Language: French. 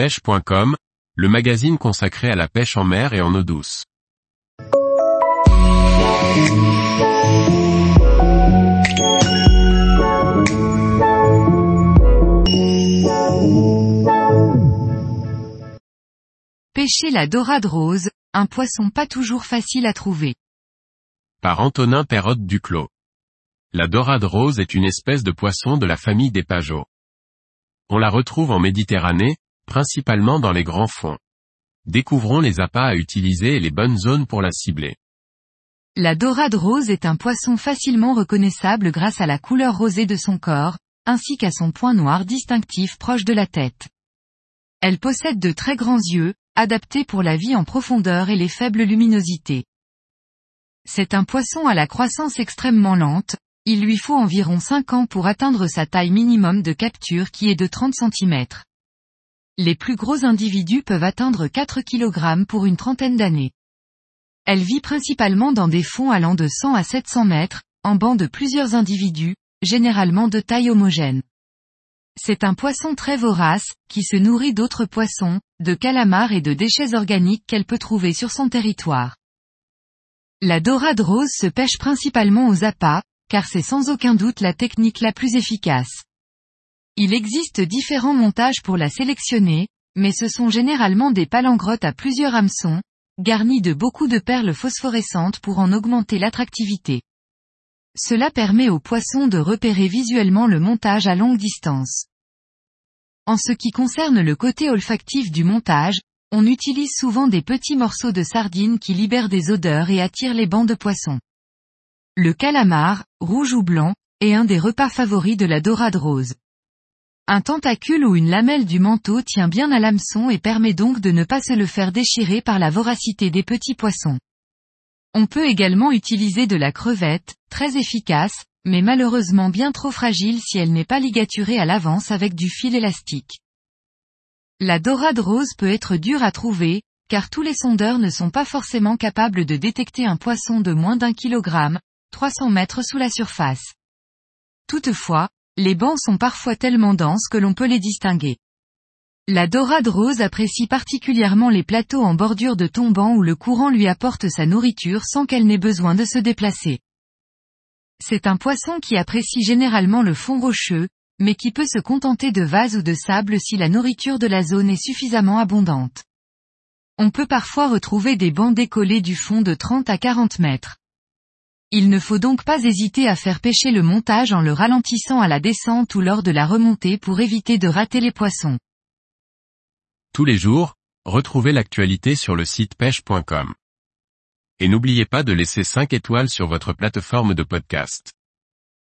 pêche.com, le magazine consacré à la pêche en mer et en eau douce. Pêcher la dorade rose, un poisson pas toujours facile à trouver. Par Antonin Perrotte Duclos. La dorade rose est une espèce de poisson de la famille des pageaux. On la retrouve en Méditerranée, principalement dans les grands fonds. Découvrons les appâts à utiliser et les bonnes zones pour la cibler. La dorade rose est un poisson facilement reconnaissable grâce à la couleur rosée de son corps, ainsi qu'à son point noir distinctif proche de la tête. Elle possède de très grands yeux, adaptés pour la vie en profondeur et les faibles luminosités. C'est un poisson à la croissance extrêmement lente, il lui faut environ 5 ans pour atteindre sa taille minimum de capture qui est de 30 cm. Les plus gros individus peuvent atteindre 4 kg pour une trentaine d'années. Elle vit principalement dans des fonds allant de 100 à 700 mètres, en bancs de plusieurs individus, généralement de taille homogène. C'est un poisson très vorace, qui se nourrit d'autres poissons, de calamars et de déchets organiques qu'elle peut trouver sur son territoire. La dorade rose se pêche principalement aux appâts, car c'est sans aucun doute la technique la plus efficace. Il existe différents montages pour la sélectionner, mais ce sont généralement des palangrottes à plusieurs hameçons, garnis de beaucoup de perles phosphorescentes pour en augmenter l'attractivité. Cela permet aux poissons de repérer visuellement le montage à longue distance. En ce qui concerne le côté olfactif du montage, on utilise souvent des petits morceaux de sardines qui libèrent des odeurs et attirent les bancs de poissons. Le calamar, rouge ou blanc, est un des repas favoris de la dorade rose. Un tentacule ou une lamelle du manteau tient bien à l'hameçon et permet donc de ne pas se le faire déchirer par la voracité des petits poissons. On peut également utiliser de la crevette, très efficace, mais malheureusement bien trop fragile si elle n'est pas ligaturée à l'avance avec du fil élastique. La dorade rose peut être dure à trouver, car tous les sondeurs ne sont pas forcément capables de détecter un poisson de moins d'un kilogramme, 300 mètres sous la surface. Toutefois, les bancs sont parfois tellement denses que l'on peut les distinguer. La dorade rose apprécie particulièrement les plateaux en bordure de tombant où le courant lui apporte sa nourriture sans qu'elle n'ait besoin de se déplacer. C'est un poisson qui apprécie généralement le fond rocheux, mais qui peut se contenter de vase ou de sable si la nourriture de la zone est suffisamment abondante. On peut parfois retrouver des bancs décollés du fond de 30 à 40 mètres. Il ne faut donc pas hésiter à faire pêcher le montage en le ralentissant à la descente ou lors de la remontée pour éviter de rater les poissons. Tous les jours, retrouvez l'actualité sur le site pêche.com. Et n'oubliez pas de laisser 5 étoiles sur votre plateforme de podcast.